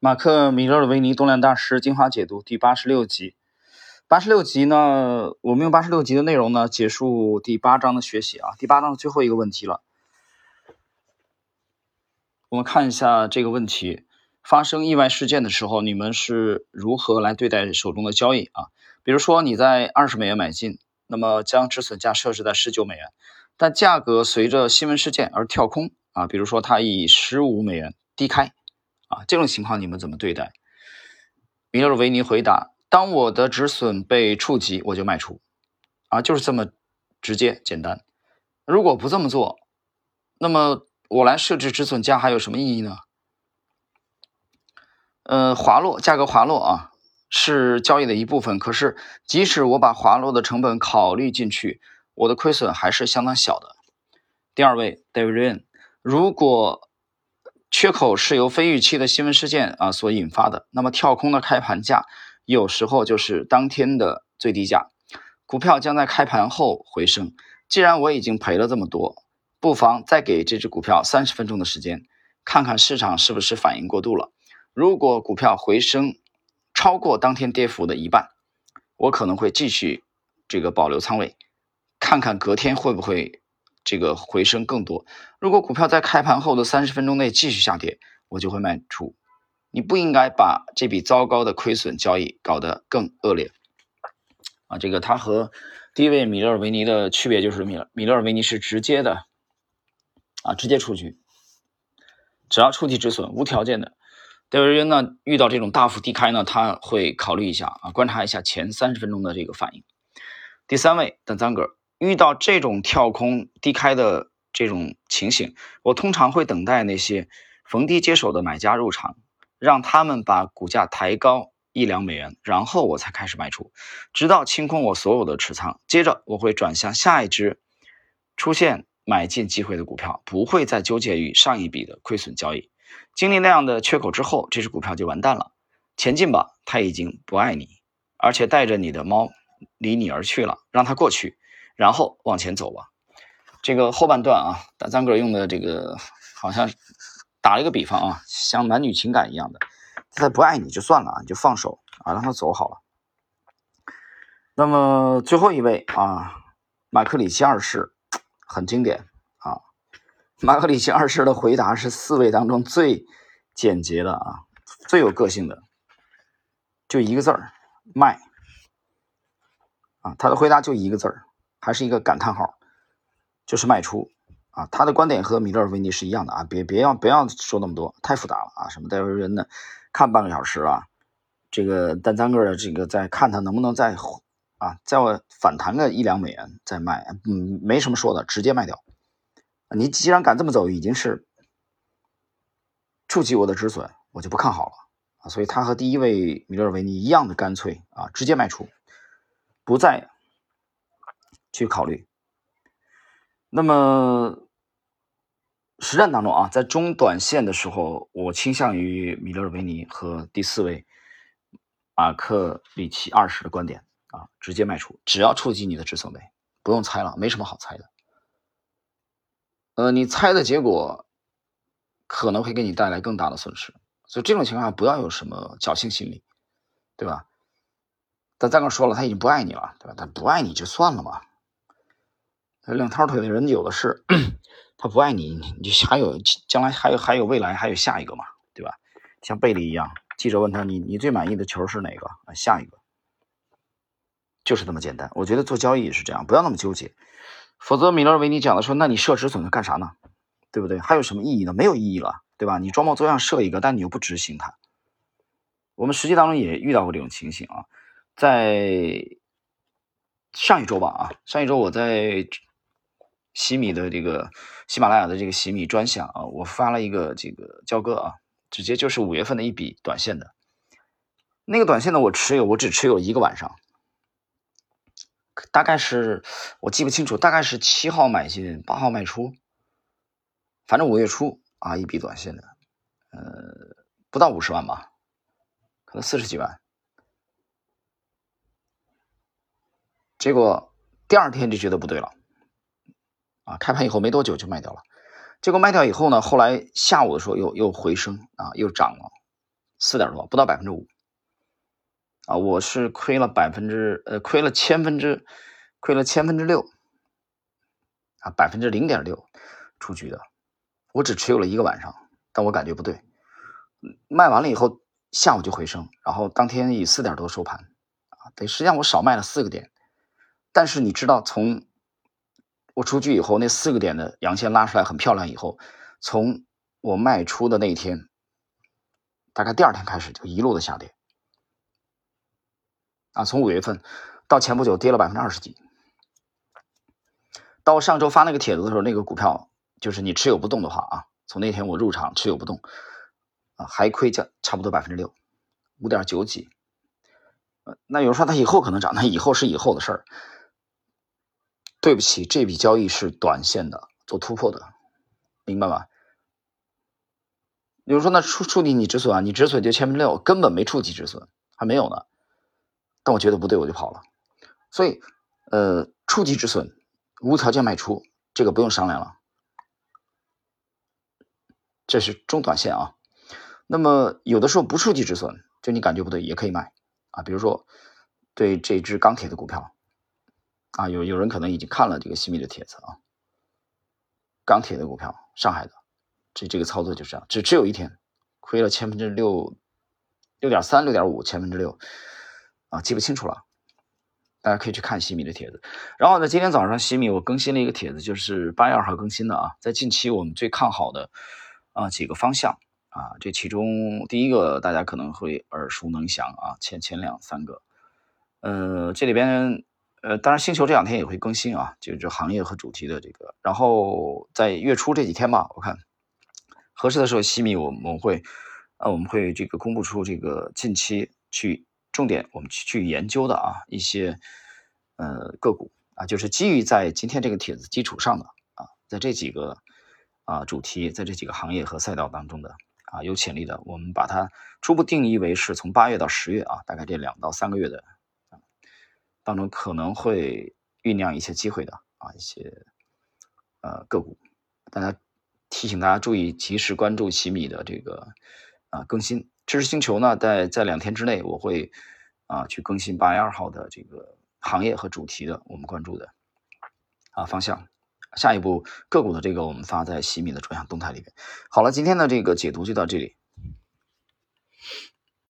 马克·米勒尔维尼动量大师精华解读第八十六集。八十六集呢，我们用八十六集的内容呢，结束第八章的学习啊。第八章的最后一个问题了，我们看一下这个问题：发生意外事件的时候，你们是如何来对待手中的交易啊？比如说你在二十美元买进，那么将止损价设置在十九美元，但价格随着新闻事件而跳空啊，比如说它以十五美元低开啊，这种情况你们怎么对待？米勒维尼回答。当我的止损被触及，我就卖出，啊，就是这么直接简单。如果不这么做，那么我来设置止损价还有什么意义呢？呃，滑落价格滑落啊，是交易的一部分。可是，即使我把滑落的成本考虑进去，我的亏损还是相当小的。第二位，David，如果缺口是由非预期的新闻事件啊所引发的，那么跳空的开盘价。有时候就是当天的最低价，股票将在开盘后回升。既然我已经赔了这么多，不妨再给这只股票三十分钟的时间，看看市场是不是反应过度了。如果股票回升超过当天跌幅的一半，我可能会继续这个保留仓位，看看隔天会不会这个回升更多。如果股票在开盘后的三十分钟内继续下跌，我就会卖出。你不应该把这笔糟糕的亏损交易搞得更恶劣啊！这个它和第一位米勒尔维尼的区别就是，米勒米勒尔维尼是直接的啊，直接出局，只要触及止损，无条件的。戴维约呢，遇到这种大幅低开呢，他会考虑一下啊，观察一下前三十分钟的这个反应。第三位丹赞格遇到这种跳空低开的这种情形，我通常会等待那些逢低接手的买家入场。让他们把股价抬高一两美元，然后我才开始卖出，直到清空我所有的持仓。接着我会转向下一只出现买进机会的股票，不会再纠结于上一笔的亏损交易。经历那样的缺口之后，这只股票就完蛋了。前进吧，它已经不爱你，而且带着你的猫离你而去了。让它过去，然后往前走吧。这个后半段啊，大张哥用的这个好像。打了一个比方啊，像男女情感一样的，他不爱你就算了啊，你就放手啊，让他走好了。那么最后一位啊，马克里奇二世很经典啊，马克里奇二世的回答是四位当中最简洁的啊，最有个性的，就一个字儿卖啊，他的回答就一个字儿，还是一个感叹号，就是卖出。啊，他的观点和米勒尔维尼是一样的啊，别别要不要说那么多，太复杂了啊！什么戴维人呢？看半个小时啊，这个单三个的这个再看他能不能再啊，再反弹个一两美元再卖，嗯，没什么说的，直接卖掉。你既然敢这么走，已经是触及我的止损，我就不看好了啊！所以他和第一位米勒尔维尼一样的干脆啊，直接卖出，不再去考虑。那么。实战当中啊，在中短线的时候，我倾向于米勒维尼和第四位马克里奇二世的观点啊，直接卖出，只要触及你的止损位，不用猜了，没什么好猜的。呃，你猜的结果可能会给你带来更大的损失，所以这种情况下不要有什么侥幸心理，对吧？但咱刚说了，他已经不爱你了，对吧？他不爱你就算了嘛，两条腿的人有的是。他不爱你，你就还有将来还有还有未来还有下一个嘛，对吧？像贝利一样，记者问他你你最满意的球是哪个啊？下一个，就是这么简单。我觉得做交易也是这样，不要那么纠结，否则米勒维尼讲的说，那你设止损干啥呢？对不对？还有什么意义呢？没有意义了，对吧？你装模作样设一个，但你又不执行它。我们实际当中也遇到过这种情形啊，在上一周吧啊，上一周我在。喜米的这个喜马拉雅的这个喜米专享啊，我发了一个这个交割啊，直接就是五月份的一笔短线的，那个短线呢，我持有，我只持有一个晚上，大概是我记不清楚，大概是七号买进，八号卖出，反正五月初啊一笔短线的，呃，不到五十万吧，可能四十几万，结果第二天就觉得不对了。啊，开盘以后没多久就卖掉了，结果卖掉以后呢，后来下午的时候又又回升啊，又涨了，四点多，不到百分之五。啊，我是亏了百分之呃，亏了千分之，亏了千分之六，啊，百分之零点六出局的。我只持有了一个晚上，但我感觉不对。卖完了以后，下午就回升，然后当天以四点多收盘，啊，对，实际上我少卖了四个点。但是你知道，从我出去以后，那四个点的阳线拉出来很漂亮以后，从我卖出的那一天，大概第二天开始就一路的下跌。啊，从五月份到前不久跌了百分之二十几，到上周发那个帖子的时候，那个股票就是你持有不动的话啊，从那天我入场持有不动，啊，还亏价差不多百分之六，五点九几。那有人说它以后可能涨，那以后是以后的事儿。对不起，这笔交易是短线的，做突破的，明白吗？比如说那触触底你止损啊，你止损就千分之六，根本没触及止损，还没有呢。但我觉得不对，我就跑了。所以，呃，触及止损，无条件卖出，这个不用商量了。这是中短线啊。那么有的时候不触及止损，就你感觉不对，也可以卖啊。比如说，对这只钢铁的股票啊，有有人可能已经看了这个西米的帖子啊。钢铁的股票，上海的，这这个操作就是这样，只只有一天，亏了千分之六，六点三，六点五，千分之六。啊，记不清楚了，大家可以去看西米的帖子。然后呢，今天早上西米我更新了一个帖子，就是八月二号更新的啊。在近期我们最看好的啊几个方向啊，这其中第一个大家可能会耳熟能详啊，前前两三个，呃，这里边呃，当然星球这两天也会更新啊，就是行业和主题的这个。然后在月初这几天吧，我看合适的时候，西米我们会啊，我们会这个公布出这个近期去。重点我们去去研究的啊一些呃个股啊，就是基于在今天这个帖子基础上的啊，在这几个啊主题，在这几个行业和赛道当中的啊有潜力的，我们把它初步定义为是从八月到十月啊，大概这两到三个月的当中可能会酝酿一些机会的啊一些呃个股，大家提醒大家注意及时关注奇米的这个啊更新。知识星球呢，在在两天之内，我会啊去更新八月二号的这个行业和主题的我们关注的啊方向。下一步个股的这个，我们发在喜米的专项动态里面。好了，今天的这个解读就到这里。